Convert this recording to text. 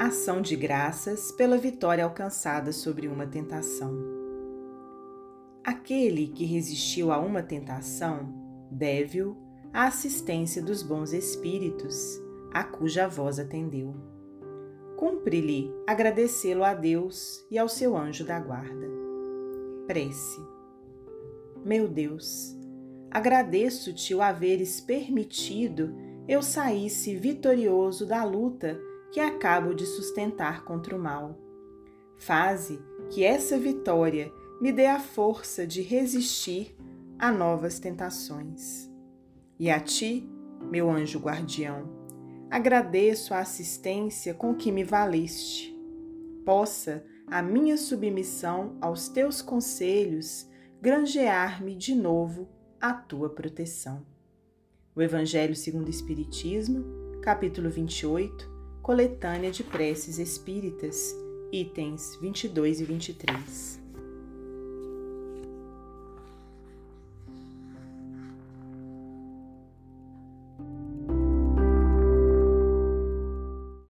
Ação de graças pela vitória alcançada sobre uma tentação. Aquele que resistiu a uma tentação deve-o à assistência dos bons espíritos, a cuja voz atendeu. Cumpre-lhe agradecê-lo a Deus e ao seu anjo da guarda. Prece. Meu Deus, agradeço-te o haveres permitido eu saísse vitorioso da luta que acabo de sustentar contra o mal. Faze que essa vitória me dê a força de resistir a novas tentações. E a ti, meu anjo guardião, agradeço a assistência com que me valeste. Possa a minha submissão aos teus conselhos granjear-me de novo a tua proteção. O Evangelho segundo o Espiritismo, capítulo 28, Coletânea de Preces Espíritas, itens 22 e 23.